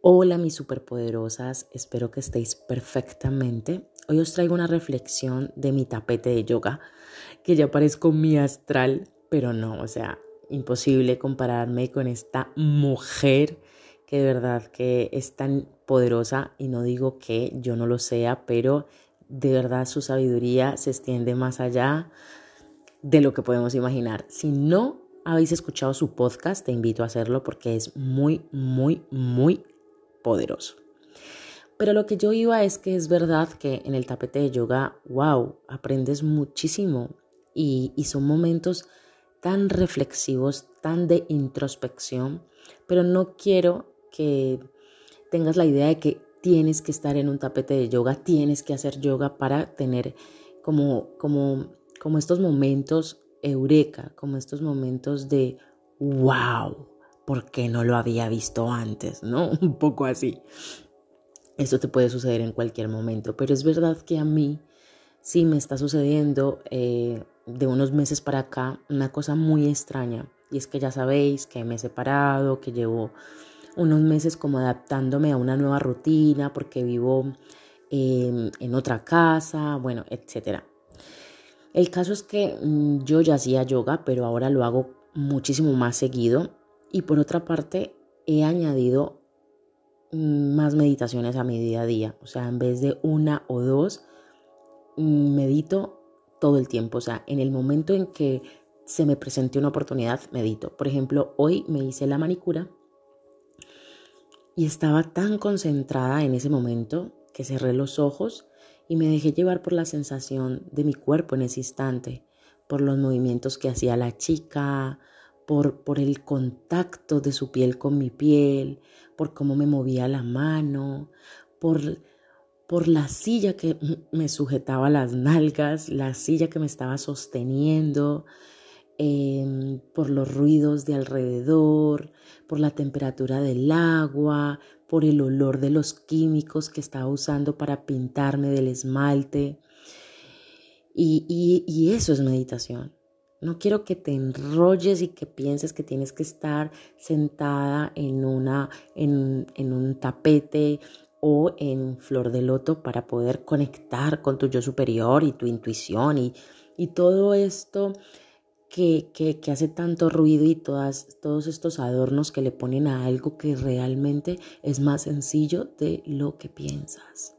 Hola mis superpoderosas, espero que estéis perfectamente. Hoy os traigo una reflexión de mi tapete de yoga, que ya parezco mi astral, pero no, o sea, imposible compararme con esta mujer que de verdad que es tan poderosa y no digo que yo no lo sea, pero de verdad su sabiduría se extiende más allá de lo que podemos imaginar. Si no habéis escuchado su podcast, te invito a hacerlo porque es muy, muy, muy poderoso. Pero lo que yo iba es que es verdad que en el tapete de yoga, wow, aprendes muchísimo y, son momentos tan reflexivos, tan de introspección, pero no quiero que tengas la idea de que tienes que estar en un tapete de yoga, tienes que hacer yoga para tener como, como, como estos momentos eureka, como estos momentos de wow, ¿por qué no lo había visto antes? ¿No? Un poco así. Esto te puede suceder en cualquier momento, pero es verdad que a mí sí me está sucediendo eh, de unos meses para acá una cosa muy extraña. Y es que ya sabéis que me he separado, que llevo unos meses como adaptándome a una nueva rutina porque vivo em, en otra casa, bueno, etc. El caso es que mm, yo ya hacía yoga, pero ahora lo hago muchísimo más seguido. Y por otra parte, he añadido más meditaciones a mi día a día. O sea, en vez de una o dos, mm, medito todo el tiempo. O sea, en el momento en que se me presente una oportunidad, medito. Por ejemplo, hoy me hice la manicura y estaba tan concentrada en ese momento que cerré los ojos y me dejé llevar por la sensación de mi cuerpo en ese instante, por los movimientos que hacía la chica, por, por el contacto de su piel con mi piel, por cómo me movía la mano, por, por la silla que me sujetaba las nalgas, la silla que me estaba sosteniendo, em, por los ruidos de alrededor, por la temperatura del agua, por el olor de los químicos que estaba usando para pintarme del esmalte. y eso es meditación. No quiero que te enrolles y que pienses que tienes que estar sentada en, una, en, un tapete o en flor de loto para poder conectar con tu yo superior y tu intuición y, y todo esto que, que, que, hace tanto ruido y todas, todos estos adornos que le ponen a algo que realmente es más sencillo de lo que piensas.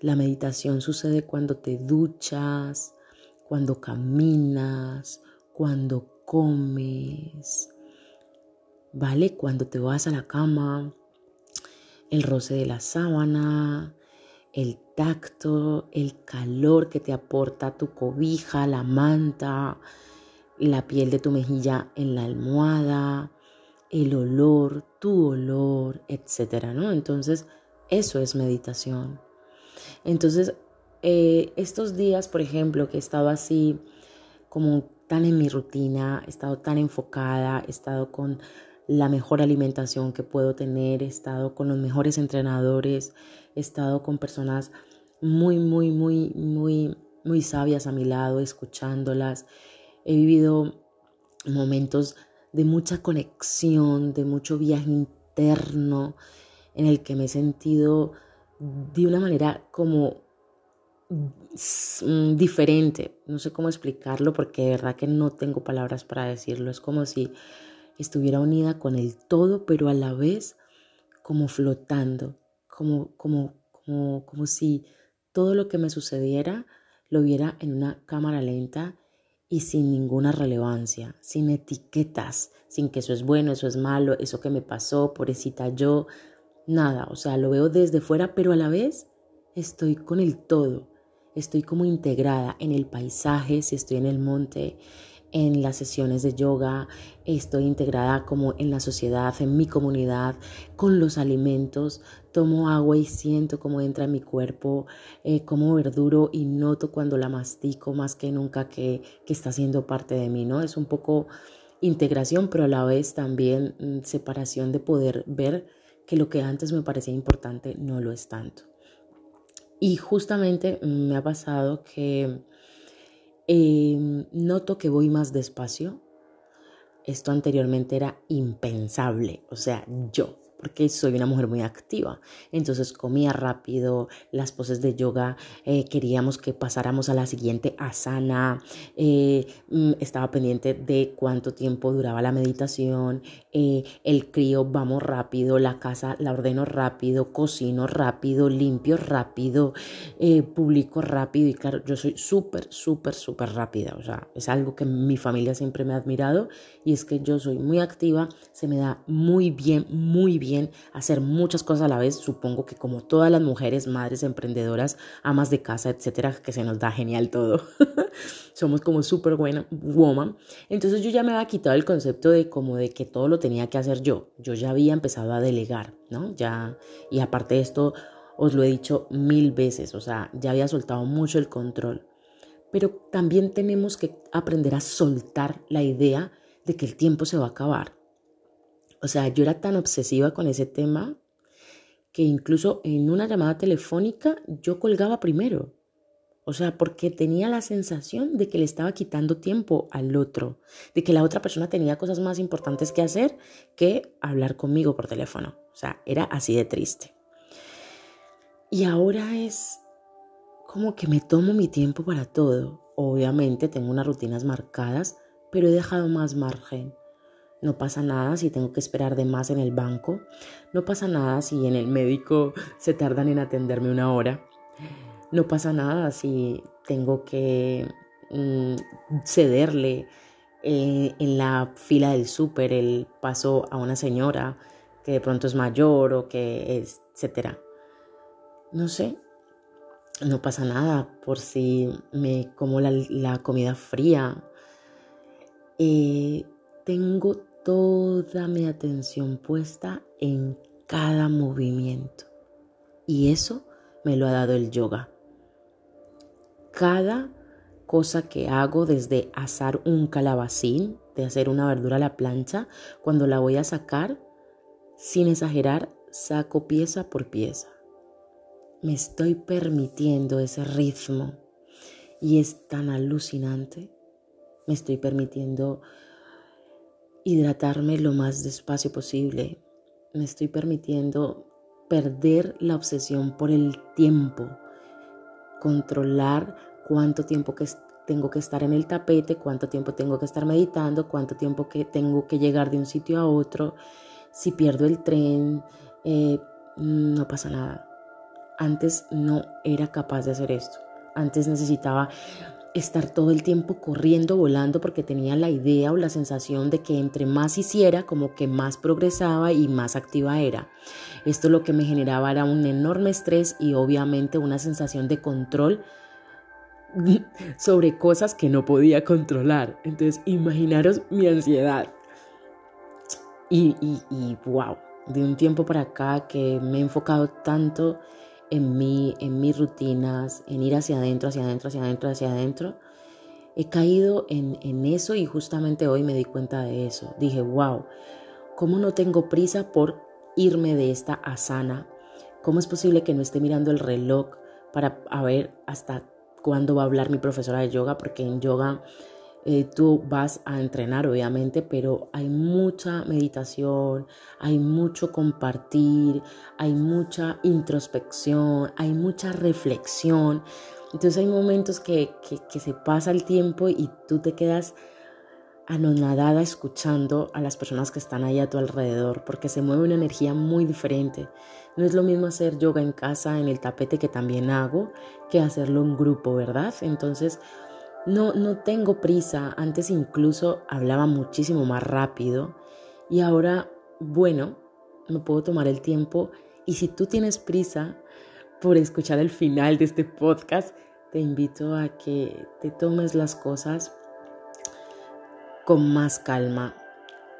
La meditación sucede cuando te duchas, cuando caminas, cuando comes, ¿vale? Cuando te vas a la cama, el roce de la sábana, el tacto, el calor que te aporta tu cobija, la manta, la piel de tu mejilla en la almohada, el olor, tu olor, etcétera, ¿no? Entonces, eso es meditación. Entonces, eh, estos días, por ejemplo, que he estado así como tan en mi rutina, he estado tan enfocada, he estado con la mejor alimentación que puedo tener, he estado con los mejores entrenadores, he estado con personas muy, muy, muy, muy, muy sabias a mi lado, escuchándolas. He vivido momentos de mucha conexión, de mucho viaje interno, en el que me he sentido de una manera como diferente. No sé cómo explicarlo porque de verdad que no tengo palabras para decirlo. Es como si estuviera unida con el todo, pero a la vez como flotando, como, como, como, como si todo lo que me sucediera lo viera en una cámara lenta y sin ninguna relevancia, sin etiquetas, sin que eso es bueno, eso es malo, eso que me pasó, pobrecita yo, nada, o sea, lo veo desde fuera, pero a la vez estoy con el todo estoy como integrada en el paisaje, si estoy en el monte, en las sesiones de yoga, estoy integrada como en la sociedad, en mi comunidad, con los alimentos, tomo agua y siento cómo entra en mi cuerpo, eh, como verduro y noto cuando la mastico más que nunca que, que está siendo parte de mí, ¿no? Es un poco integración, pero a la vez también mm, separación de poder ver que lo que antes me parecía importante no lo es tanto. Y justamente me ha pasado que em, noto que voy más despacio. Esto anteriormente era impensable, o sea, yo, porque soy una mujer muy activa. Entonces comía rápido, las poses de yoga, eh, queríamos que pasáramos a la siguiente asana, eh, mm, estaba pendiente de cuánto tiempo duraba la meditación, eh, el crío, vamos rápido, la casa la ordeno rápido, cocino rápido, limpio rápido, publico rápido y claro, yo soy súper, súper, súper rápida, o sea, es algo que mi familia siempre me ha admirado y es que yo soy muy activa, se me da muy bien, muy bien hacer muchas cosas a la vez, supongo que como todas las mujeres, madres, emprendedoras, amas de casa, etcétera, que se nos da genial todo. Somos como súper buena woman. Entonces yo ya me había quitado el concepto de como de que todo lo tenía que hacer yo. Yo ya había empezado a delegar, ¿no? Ya, y aparte de esto, os lo he dicho mil veces, o sea, ya había soltado mucho el control. Pero también tenemos que aprender a soltar la idea de que el tiempo se va a acabar. O sea, yo era tan obsesiva con ese tema que incluso en una llamada telefónica yo colgaba primero. O sea, porque tenía la sensación de que le estaba quitando tiempo al otro, de que la otra persona tenía cosas más importantes que hacer que hablar conmigo por teléfono. O sea, era así de triste. Y ahora es como que me tomo mi tiempo para todo. Obviamente tengo unas rutinas marcadas, pero he dejado más margen. No pasa nada si tengo que esperar de más en el banco. No pasa nada si en el médico se tardan en atenderme una hora. No pasa nada si tengo que mm, cederle eh, en la fila del súper el paso a una señora que de pronto es mayor o que etcétera. No sé, no pasa nada por si me como la, comida fría. Eh, tengo toda mi atención puesta en cada movimiento. Y eso me lo ha dado el yoga. Cada cosa que hago, desde asar un calabacín, de hacer una verdura a la plancha, cuando la voy a sacar, sin exagerar, saco pieza por pieza. Me estoy permitiendo ese ritmo y es tan alucinante. Me estoy permitiendo hidratarme lo más despacio posible. Me estoy permitiendo perder la obsesión por el tiempo, controlar cuánto tiempo que tengo que estar en el tapete, cuánto tiempo tengo que estar meditando, cuánto tiempo que tengo que llegar de un sitio a otro. Si pierdo el tren, eh, no pasa nada. Antes no era capaz de hacer esto. Antes necesitaba estar todo el tiempo corriendo, volando, porque tenía la idea o la sensación de que entre más hiciera, como que más progresaba y más activa era. Esto lo que me generaba era un enorme estrés y obviamente una sensación de control sobre cosas que no podía controlar. Entonces, imaginaros mi ansiedad. Y, y, y wow, de un tiempo para acá que me he enfocado tanto en mí, en mis rutinas, en ir hacia adentro, hacia adentro, hacia adentro, hacia adentro, he caído en, en eso y justamente hoy me di cuenta de eso. Dije, wow, ¿cómo no tengo prisa por irme de esta asana? ¿Cómo es posible que no esté mirando el reloj para ver hasta cuándo va a hablar mi profesora de yoga? Porque en yoga eh, tú vas a entrenar, obviamente, pero hay mucha meditación, hay mucho compartir, hay mucha introspección, hay mucha reflexión. Entonces hay momentos que, que se pasa el tiempo y tú te quedas anonadada escuchando a las personas que están ahí a tu alrededor, porque se mueve una energía muy diferente. No es lo mismo hacer yoga en casa, en el tapete que también hago, que hacerlo en grupo, ¿verdad? Entonces, no, no tengo prisa. Antes incluso hablaba muchísimo más rápido y ahora, bueno, me puedo tomar el tiempo y si tú tienes prisa por escuchar el final de este podcast, te invito a que te tomes las cosas con más calma.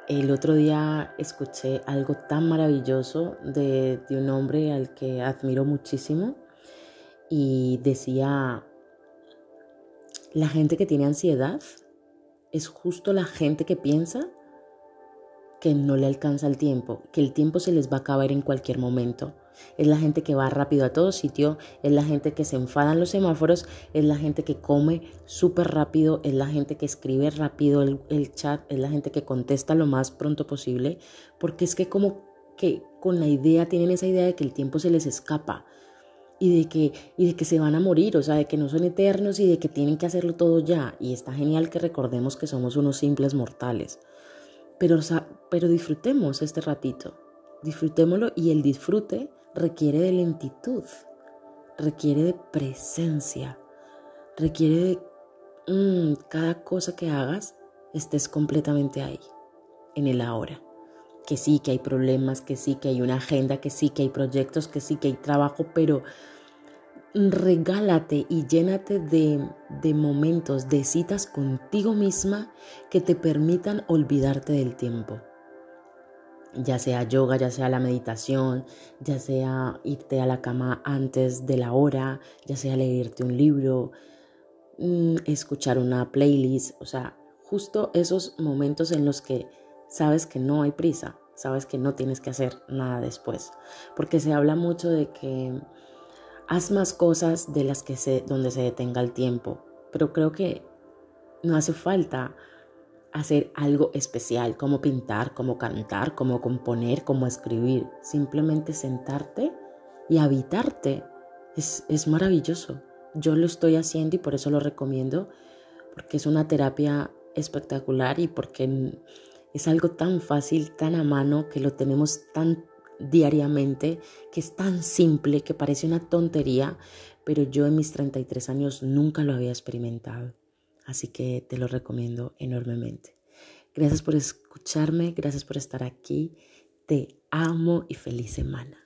El otro día escuché algo tan maravilloso de, de un hombre al que admiro muchísimo y decía, la gente que tiene ansiedad es justo la gente que piensa que no le alcanza el tiempo, que el tiempo se les va a acabar en cualquier momento. Es la gente que va rápido a todo sitio, es la gente que se enfada en los semáforos, es la gente que come súper rápido, es la gente que escribe rápido el, el, chat, es la gente que contesta lo más pronto posible, porque es que como que con la idea, tienen esa idea de que el tiempo se les escapa y de que, y de que se van a morir, o sea, de que no son eternos y de que tienen que hacerlo todo ya. Y está genial que recordemos que somos unos simples mortales. Pero, pero disfrutemos este ratito, disfrutémoslo y el disfrute requiere de lentitud, requiere de presencia, requiere de mm, cada cosa que hagas estés completamente ahí, en el ahora. Que sí, que hay problemas, que sí, que hay una agenda, que sí, que hay proyectos, que sí, que hay trabajo, pero regálate y llénate de, de momentos, de citas contigo misma que te permitan olvidarte del tiempo. Ya sea yoga, ya sea la meditación, ya sea irte a la cama antes de la hora, ya sea leerte un libro, mm, escuchar una playlist, o sea, justo esos momentos en los que sabes que no hay prisa, sabes que no tienes que hacer nada después, porque se habla mucho de que haz más cosas de las que se donde se detenga el tiempo, pero creo que no hace falta hacer algo especial, como pintar, como cantar, como componer, como escribir, simplemente sentarte y habitarte es, es maravilloso. Yo lo estoy haciendo y por eso lo recomiendo, porque es una terapia espectacular y porque es algo tan fácil, tan a mano, que lo tenemos tan diariamente, que es tan simple, que parece una tontería, pero yo en mis 33 años nunca lo había experimentado. Así que te lo recomiendo enormemente. Gracias por escucharme, gracias por estar aquí. Te amo y feliz semana.